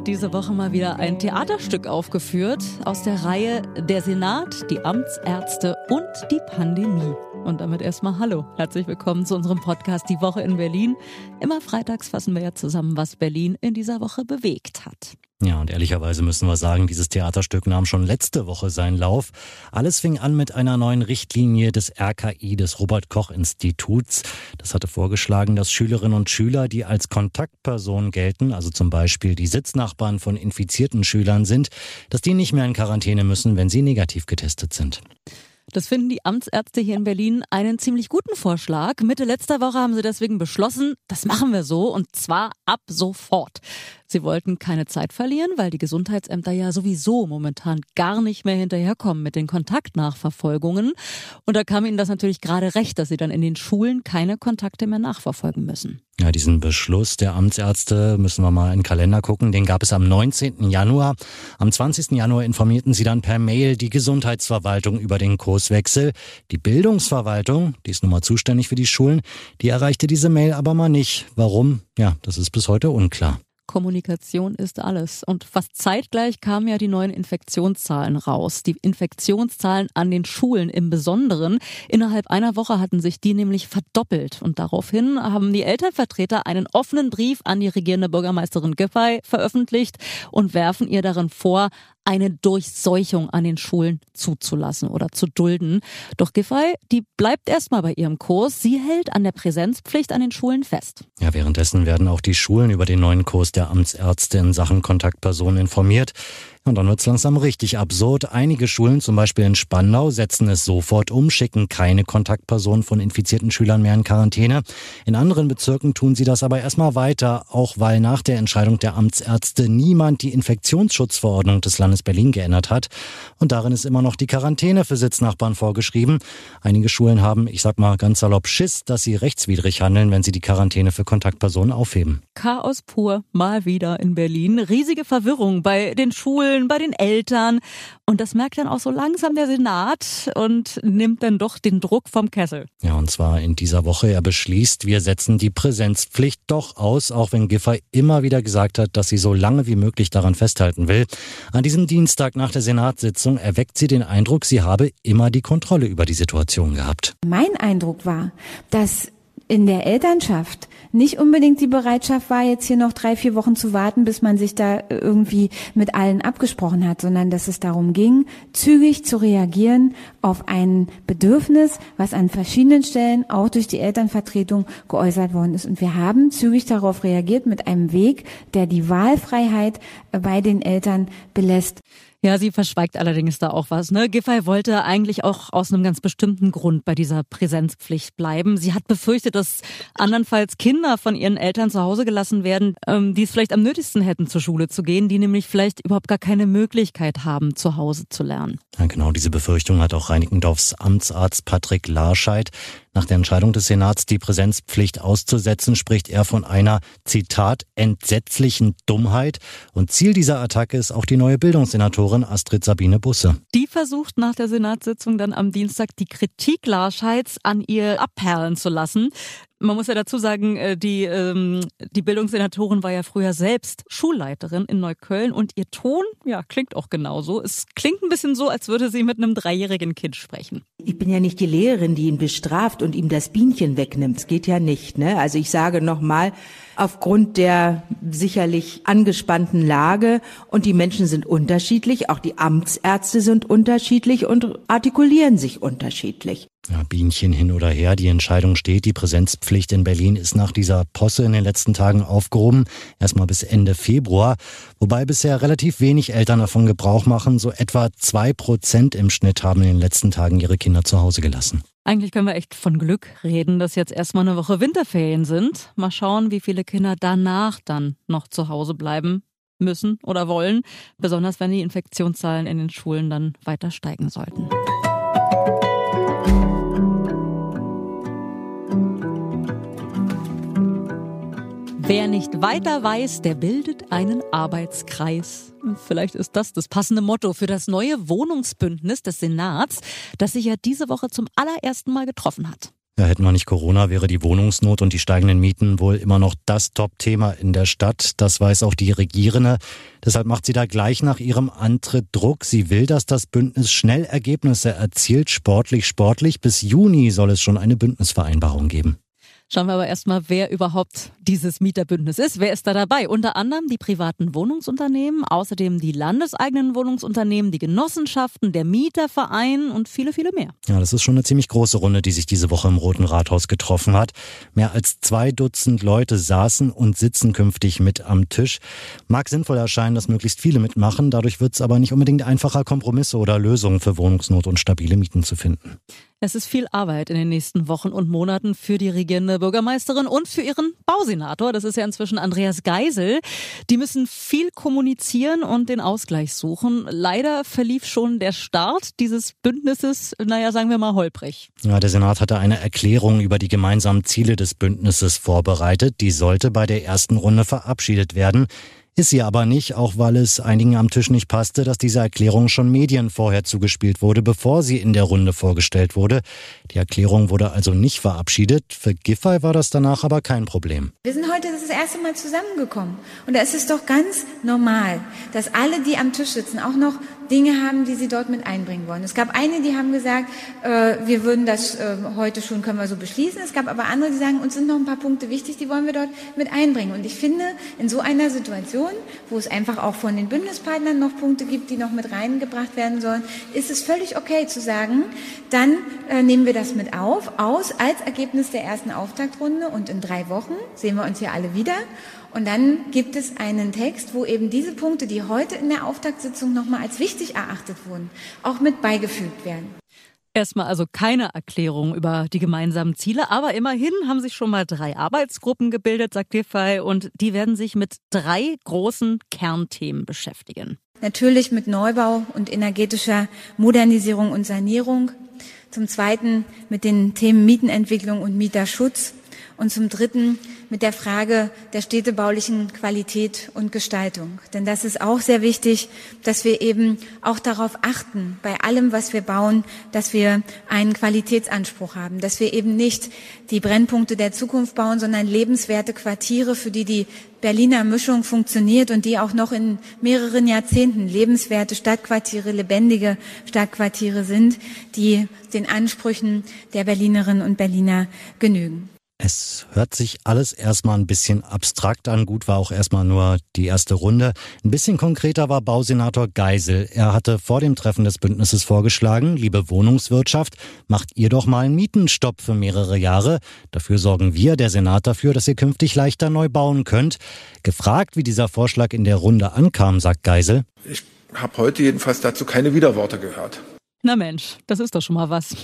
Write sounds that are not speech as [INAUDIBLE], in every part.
Hat diese Woche mal wieder ein Theaterstück aufgeführt aus der Reihe Der Senat, die Amtsärzte und die Pandemie. Und damit erstmal Hallo. Herzlich willkommen zu unserem Podcast Die Woche in Berlin. Immer freitags fassen wir ja zusammen, was Berlin in dieser Woche bewegt hat. Ja, und ehrlicherweise müssen wir sagen, dieses Theaterstück nahm schon letzte Woche seinen Lauf. Alles fing an mit einer neuen Richtlinie des RKI, des Robert Koch Instituts. Das hatte vorgeschlagen, dass Schülerinnen und Schüler, die als Kontaktpersonen gelten, also zum Beispiel die Sitznachbarn von infizierten Schülern sind, dass die nicht mehr in Quarantäne müssen, wenn sie negativ getestet sind. Das finden die Amtsärzte hier in Berlin einen ziemlich guten Vorschlag. Mitte letzter Woche haben sie deswegen beschlossen, das machen wir so und zwar ab sofort. Sie wollten keine Zeit verlieren, weil die Gesundheitsämter ja sowieso momentan gar nicht mehr hinterherkommen mit den Kontaktnachverfolgungen. Und da kam ihnen das natürlich gerade recht, dass sie dann in den Schulen keine Kontakte mehr nachverfolgen müssen. Ja, diesen Beschluss der Amtsärzte müssen wir mal in den Kalender gucken. Den gab es am 19. Januar. Am 20. Januar informierten sie dann per Mail die Gesundheitsverwaltung über den Kurswechsel. Die Bildungsverwaltung, die ist nun mal zuständig für die Schulen, die erreichte diese Mail aber mal nicht. Warum? Ja, das ist bis heute unklar. Kommunikation ist alles. Und fast zeitgleich kamen ja die neuen Infektionszahlen raus. Die Infektionszahlen an den Schulen im Besonderen. Innerhalb einer Woche hatten sich die nämlich verdoppelt. Und daraufhin haben die Elternvertreter einen offenen Brief an die regierende Bürgermeisterin Giffey veröffentlicht und werfen ihr darin vor, eine Durchseuchung an den Schulen zuzulassen oder zu dulden. Doch Giffey, die bleibt erstmal bei ihrem Kurs. Sie hält an der Präsenzpflicht an den Schulen fest. Ja, währenddessen werden auch die Schulen über den neuen Kurs der Amtsärzte in Sachen Kontaktpersonen informiert. Und dann wird's langsam richtig absurd. Einige Schulen, zum Beispiel in Spandau, setzen es sofort um, schicken keine Kontaktpersonen von infizierten Schülern mehr in Quarantäne. In anderen Bezirken tun sie das aber erstmal weiter, auch weil nach der Entscheidung der Amtsärzte niemand die Infektionsschutzverordnung des Landes Berlin geändert hat. Und darin ist immer noch die Quarantäne für Sitznachbarn vorgeschrieben. Einige Schulen haben, ich sag mal ganz salopp, Schiss, dass sie rechtswidrig handeln, wenn sie die Quarantäne für Kontaktpersonen aufheben. Chaos pur, mal wieder in Berlin. Riesige Verwirrung bei den Schulen Schulen, bei den Eltern. Und das merkt dann auch so langsam der Senat und nimmt dann doch den Druck vom Kessel. Ja, und zwar in dieser Woche. Er beschließt, wir setzen die Präsenzpflicht doch aus, auch wenn Giffey immer wieder gesagt hat, dass sie so lange wie möglich daran festhalten will. An diesem Dienstag nach der Senatssitzung erweckt sie den Eindruck, sie habe immer die Kontrolle über die Situation gehabt. Mein Eindruck war, dass in der Elternschaft nicht unbedingt die Bereitschaft war, jetzt hier noch drei, vier Wochen zu warten, bis man sich da irgendwie mit allen abgesprochen hat, sondern dass es darum ging, zügig zu reagieren auf ein Bedürfnis, was an verschiedenen Stellen auch durch die Elternvertretung geäußert worden ist. Und wir haben zügig darauf reagiert mit einem Weg, der die Wahlfreiheit bei den Eltern belässt. Ja, sie verschweigt allerdings da auch was. Ne? Giffey wollte eigentlich auch aus einem ganz bestimmten Grund bei dieser Präsenzpflicht bleiben. Sie hat befürchtet, dass andernfalls Kinder von ihren Eltern zu Hause gelassen werden, ähm, die es vielleicht am nötigsten hätten, zur Schule zu gehen, die nämlich vielleicht überhaupt gar keine Möglichkeit haben, zu Hause zu lernen. Ja, genau diese Befürchtung hat auch Reinickendorfs Amtsarzt Patrick Larscheid. Nach der Entscheidung des Senats, die Präsenzpflicht auszusetzen, spricht er von einer, Zitat, entsetzlichen Dummheit. Und Ziel dieser Attacke ist auch die neue Bildungssenatorin Astrid Sabine Busse. Die versucht nach der Senatssitzung dann am Dienstag die Kritik Larscheids an ihr abperlen zu lassen. Man muss ja dazu sagen, äh, die, ähm, die Bildungssenatorin war ja früher selbst Schulleiterin in Neukölln und ihr Ton, ja, klingt auch genauso. Es klingt ein bisschen so, als würde sie mit einem dreijährigen Kind sprechen. Ich bin ja nicht die Lehrerin, die ihn bestraft und ihm das Bienchen wegnimmt. Es geht ja nicht, ne? Also ich sage nochmal, aufgrund der sicherlich angespannten Lage und die Menschen sind unterschiedlich, auch die Amtsärzte sind unterschiedlich und artikulieren sich unterschiedlich. Ja, Bienchen hin oder her, die Entscheidung steht. Die Präsenzpflicht in Berlin ist nach dieser Posse in den letzten Tagen aufgehoben. Erstmal bis Ende Februar. Wobei bisher relativ wenig Eltern davon Gebrauch machen. So etwa zwei Prozent im Schnitt haben in den letzten Tagen ihre Kinder zu Hause gelassen. Eigentlich können wir echt von Glück reden, dass jetzt erstmal eine Woche Winterferien sind. Mal schauen, wie viele Kinder danach dann noch zu Hause bleiben müssen oder wollen. Besonders wenn die Infektionszahlen in den Schulen dann weiter steigen sollten. Wer nicht weiter weiß, der bildet einen Arbeitskreis. Vielleicht ist das das passende Motto für das neue Wohnungsbündnis des Senats, das sich ja diese Woche zum allerersten Mal getroffen hat. Ja, hätten wir nicht Corona, wäre die Wohnungsnot und die steigenden Mieten wohl immer noch das Top-Thema in der Stadt. Das weiß auch die Regierende. Deshalb macht sie da gleich nach ihrem Antritt Druck. Sie will, dass das Bündnis schnell Ergebnisse erzielt, sportlich, sportlich. Bis Juni soll es schon eine Bündnisvereinbarung geben. Schauen wir aber erstmal, wer überhaupt dieses Mieterbündnis ist. Wer ist da dabei? Unter anderem die privaten Wohnungsunternehmen, außerdem die landeseigenen Wohnungsunternehmen, die Genossenschaften, der Mieterverein und viele, viele mehr. Ja, das ist schon eine ziemlich große Runde, die sich diese Woche im Roten Rathaus getroffen hat. Mehr als zwei Dutzend Leute saßen und sitzen künftig mit am Tisch. Mag sinnvoll erscheinen, dass möglichst viele mitmachen. Dadurch wird es aber nicht unbedingt einfacher, Kompromisse oder Lösungen für Wohnungsnot und stabile Mieten zu finden. Es ist viel Arbeit in den nächsten Wochen und Monaten für die regierende Bürgermeisterin und für ihren Bausenator. Das ist ja inzwischen Andreas Geisel. Die müssen viel kommunizieren und den Ausgleich suchen. Leider verlief schon der Start dieses Bündnisses, naja, sagen wir mal holprig. Ja, der Senat hatte eine Erklärung über die gemeinsamen Ziele des Bündnisses vorbereitet. Die sollte bei der ersten Runde verabschiedet werden. Ist sie aber nicht, auch weil es einigen am Tisch nicht passte, dass diese Erklärung schon Medien vorher zugespielt wurde, bevor sie in der Runde vorgestellt wurde. Die Erklärung wurde also nicht verabschiedet. Für Giffey war das danach aber kein Problem. Wir sind heute das erste Mal zusammengekommen. Und da ist es doch ganz normal, dass alle, die am Tisch sitzen, auch noch Dinge haben, die sie dort mit einbringen wollen. Es gab eine, die haben gesagt, äh, wir würden das äh, heute schon, können wir so beschließen. Es gab aber andere, die sagen, uns sind noch ein paar Punkte wichtig, die wollen wir dort mit einbringen. Und ich finde, in so einer Situation, wo es einfach auch von den Bündnispartnern noch Punkte gibt, die noch mit reingebracht werden sollen, ist es völlig okay zu sagen, dann äh, nehmen wir das mit auf, aus als Ergebnis der ersten Auftaktrunde und in drei Wochen sehen wir uns hier alle wieder. Und dann gibt es einen Text, wo eben diese Punkte, die heute in der Auftaktsitzung nochmal als wichtig erachtet wurden, auch mit beigefügt werden. Erstmal also keine Erklärung über die gemeinsamen Ziele, aber immerhin haben sich schon mal drei Arbeitsgruppen gebildet, sagt DeFi, und die werden sich mit drei großen Kernthemen beschäftigen. Natürlich mit Neubau und energetischer Modernisierung und Sanierung. Zum Zweiten mit den Themen Mietenentwicklung und Mieterschutz. Und zum Dritten mit der Frage der städtebaulichen Qualität und Gestaltung. Denn das ist auch sehr wichtig, dass wir eben auch darauf achten, bei allem, was wir bauen, dass wir einen Qualitätsanspruch haben, dass wir eben nicht die Brennpunkte der Zukunft bauen, sondern lebenswerte Quartiere, für die die Berliner Mischung funktioniert und die auch noch in mehreren Jahrzehnten lebenswerte Stadtquartiere, lebendige Stadtquartiere sind, die den Ansprüchen der Berlinerinnen und Berliner genügen. Es hört sich alles erstmal ein bisschen abstrakt an. Gut war auch erstmal nur die erste Runde. Ein bisschen konkreter war Bausenator Geisel. Er hatte vor dem Treffen des Bündnisses vorgeschlagen, liebe Wohnungswirtschaft, macht ihr doch mal einen Mietenstopp für mehrere Jahre. Dafür sorgen wir, der Senat, dafür, dass ihr künftig leichter neu bauen könnt. Gefragt, wie dieser Vorschlag in der Runde ankam, sagt Geisel. Ich habe heute jedenfalls dazu keine Widerworte gehört. Na Mensch, das ist doch schon mal was.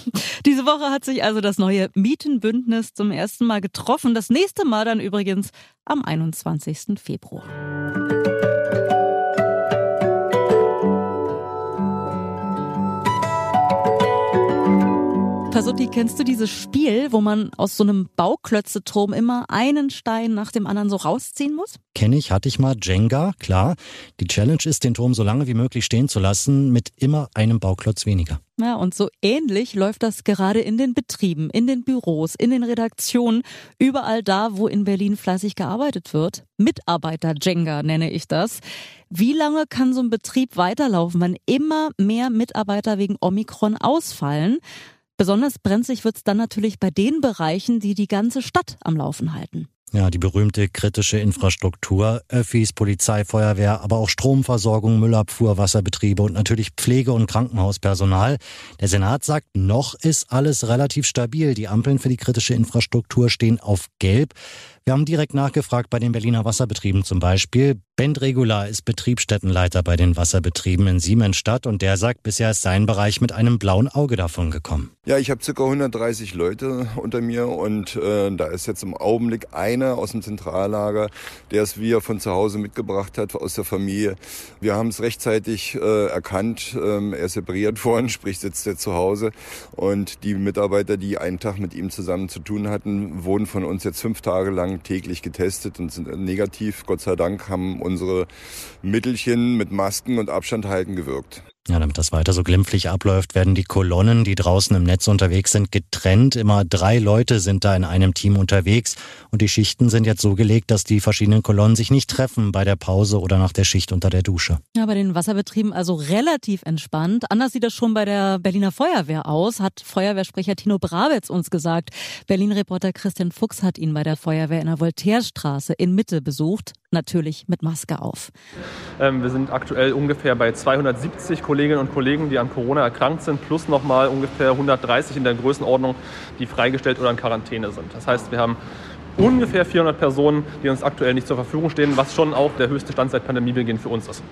Diese Woche hat sich also das neue Mietenbündnis zum ersten Mal getroffen. Das nächste Mal dann übrigens am 21. Februar. Pasutti, kennst du dieses Spiel, wo man aus so einem Bauklötzeturm immer einen Stein nach dem anderen so rausziehen muss? Kenne ich, hatte ich mal Jenga, klar. Die Challenge ist, den Turm so lange wie möglich stehen zu lassen, mit immer einem Bauklotz weniger. Ja, und so ähnlich läuft das gerade in den Betrieben, in den Büros, in den Redaktionen, überall da, wo in Berlin fleißig gearbeitet wird. Mitarbeiter-Jenga nenne ich das. Wie lange kann so ein Betrieb weiterlaufen, wenn immer mehr Mitarbeiter wegen Omikron ausfallen? Besonders brenzlig wird's dann natürlich bei den Bereichen, die die ganze Stadt am Laufen halten. Ja, die berühmte kritische Infrastruktur, Öffis, Polizei, Feuerwehr, aber auch Stromversorgung, Müllabfuhr, Wasserbetriebe und natürlich Pflege- und Krankenhauspersonal. Der Senat sagt, noch ist alles relativ stabil. Die Ampeln für die kritische Infrastruktur stehen auf Gelb. Wir haben direkt nachgefragt bei den Berliner Wasserbetrieben zum Beispiel. Bent Regular ist Betriebsstättenleiter bei den Wasserbetrieben in Siemensstadt und der sagt, bisher ist sein Bereich mit einem blauen Auge davon gekommen. Ja, ich habe circa 130 Leute unter mir und äh, da ist jetzt im Augenblick einer aus dem Zentrallager, der es wir von zu Hause mitgebracht hat, aus der Familie. Wir haben es rechtzeitig äh, erkannt. Ähm, er ist separiert [LAUGHS] worden, sprich sitzt er zu Hause und die Mitarbeiter, die einen Tag mit ihm zusammen zu tun hatten, wurden von uns jetzt fünf Tage lang täglich getestet und sind negativ. Gott sei Dank haben unsere Mittelchen mit Masken und Abstand halten gewirkt. Ja, damit das weiter so glimpflich abläuft, werden die Kolonnen, die draußen im Netz unterwegs sind, getrennt. Immer drei Leute sind da in einem Team unterwegs. Und die Schichten sind jetzt so gelegt, dass die verschiedenen Kolonnen sich nicht treffen bei der Pause oder nach der Schicht unter der Dusche. Ja, bei den Wasserbetrieben also relativ entspannt. Anders sieht das schon bei der Berliner Feuerwehr aus, hat Feuerwehrsprecher Tino Brawitz uns gesagt. Berlin-Reporter Christian Fuchs hat ihn bei der Feuerwehr in der Voltaire-Straße in Mitte besucht natürlich mit Maske auf. Ähm, wir sind aktuell ungefähr bei 270 Kolleginnen und Kollegen, die an Corona erkrankt sind, plus nochmal ungefähr 130 in der Größenordnung, die freigestellt oder in Quarantäne sind. Das heißt, wir haben ungefähr 400 Personen, die uns aktuell nicht zur Verfügung stehen, was schon auch der höchste Stand seit Pandemiebeginn für uns ist.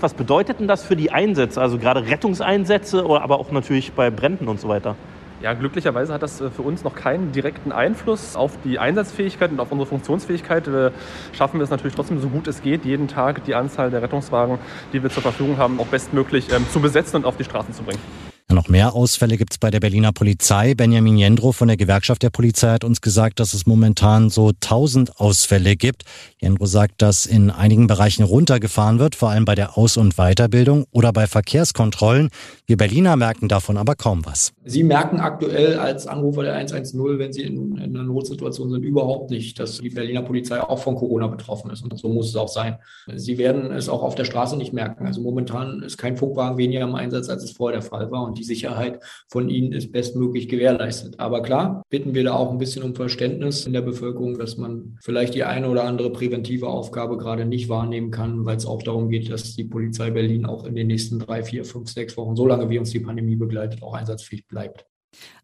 Was bedeutet denn das für die Einsätze, also gerade Rettungseinsätze, aber auch natürlich bei Bränden und so weiter? Ja, glücklicherweise hat das äh, für uns noch keinen direkten Einfluss auf die Einsatzfähigkeit und auf unsere Funktionsfähigkeit. Wir schaffen es natürlich trotzdem, so gut es geht, jeden Tag die Anzahl der Rettungswagen, die wir zur Verfügung haben, auch bestmöglich ähm, zu besetzen und auf die Straßen zu bringen. Noch mehr Ausfälle gibt es bei der Berliner Polizei. Benjamin Jendro von der Gewerkschaft der Polizei hat uns gesagt, dass es momentan so 1000 Ausfälle gibt. Jendro sagt, dass in einigen Bereichen runtergefahren wird, vor allem bei der Aus- und Weiterbildung oder bei Verkehrskontrollen. Wir Berliner merken davon aber kaum was. Sie merken aktuell als Anrufer der 110, wenn Sie in, in einer Notsituation sind, überhaupt nicht, dass die Berliner Polizei auch von Corona betroffen ist. Und so muss es auch sein. Sie werden es auch auf der Straße nicht merken. Also momentan ist kein Funkwagen weniger im Einsatz, als es vorher der Fall war. Und die Sicherheit von ihnen ist bestmöglich gewährleistet. Aber klar, bitten wir da auch ein bisschen um Verständnis in der Bevölkerung, dass man vielleicht die eine oder andere präventive Aufgabe gerade nicht wahrnehmen kann, weil es auch darum geht, dass die Polizei Berlin auch in den nächsten drei, vier, fünf, sechs Wochen, solange wie uns die Pandemie begleitet, auch einsatzfähig bleibt.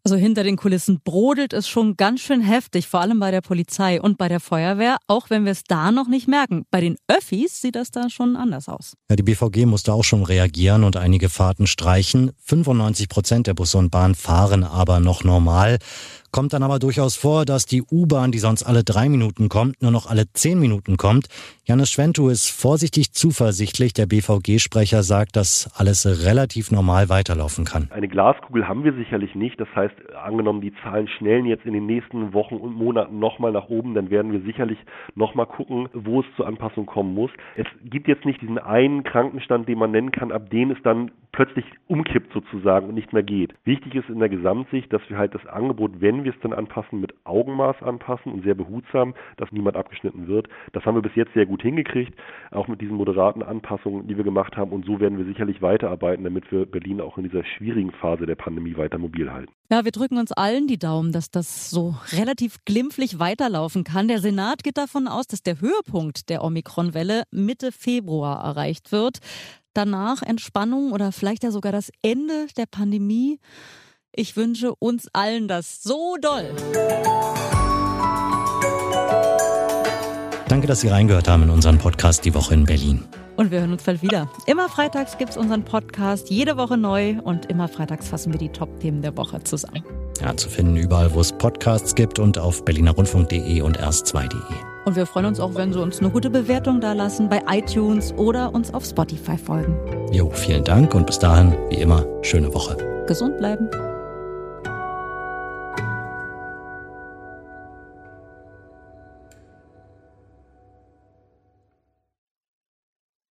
Also hinter den Kulissen brodelt es schon ganz schön heftig, vor allem bei der Polizei und bei der Feuerwehr, auch wenn wir es da noch nicht merken. Bei den Öffis sieht das da schon anders aus. Ja, die BVG musste auch schon reagieren und einige Fahrten streichen. 95 Prozent der Busse und Bahn fahren aber noch normal. Kommt dann aber durchaus vor, dass die U-Bahn, die sonst alle drei Minuten kommt, nur noch alle zehn Minuten kommt. Janis Schwentu ist vorsichtig zuversichtlich. Der BVG-Sprecher sagt, dass alles relativ normal weiterlaufen kann. Eine Glaskugel haben wir sicherlich nicht. Das heißt, angenommen, die Zahlen schnellen jetzt in den nächsten Wochen und Monaten nochmal nach oben, dann werden wir sicherlich nochmal gucken, wo es zur Anpassung kommen muss. Es gibt jetzt nicht diesen einen Krankenstand, den man nennen kann, ab dem es dann plötzlich umkippt sozusagen und nicht mehr geht. Wichtig ist in der Gesamtsicht, dass wir halt das Angebot, wenn wir es dann anpassen, mit Augenmaß anpassen und sehr behutsam, dass niemand abgeschnitten wird. Das haben wir bis jetzt sehr gut hingekriegt, auch mit diesen moderaten Anpassungen, die wir gemacht haben. Und so werden wir sicherlich weiterarbeiten, damit wir Berlin auch in dieser schwierigen Phase der Pandemie weiter mobil halten. Ja, wir drücken uns allen die Daumen, dass das so relativ glimpflich weiterlaufen kann. Der Senat geht davon aus, dass der Höhepunkt der Omikron-Welle Mitte Februar erreicht wird danach Entspannung oder vielleicht ja sogar das Ende der Pandemie. Ich wünsche uns allen das so doll. Danke, dass Sie reingehört haben in unseren Podcast Die Woche in Berlin. Und wir hören uns bald wieder. Immer freitags gibt es unseren Podcast, jede Woche neu und immer freitags fassen wir die Top-Themen der Woche zusammen. Ja, zu finden überall, wo es Podcasts gibt und auf berlinerrundfunk.de und erst2.de. Und wir freuen uns auch, wenn Sie uns eine gute Bewertung da lassen bei iTunes oder uns auf Spotify folgen. Jo, vielen Dank und bis dahin, wie immer, schöne Woche. Gesund bleiben.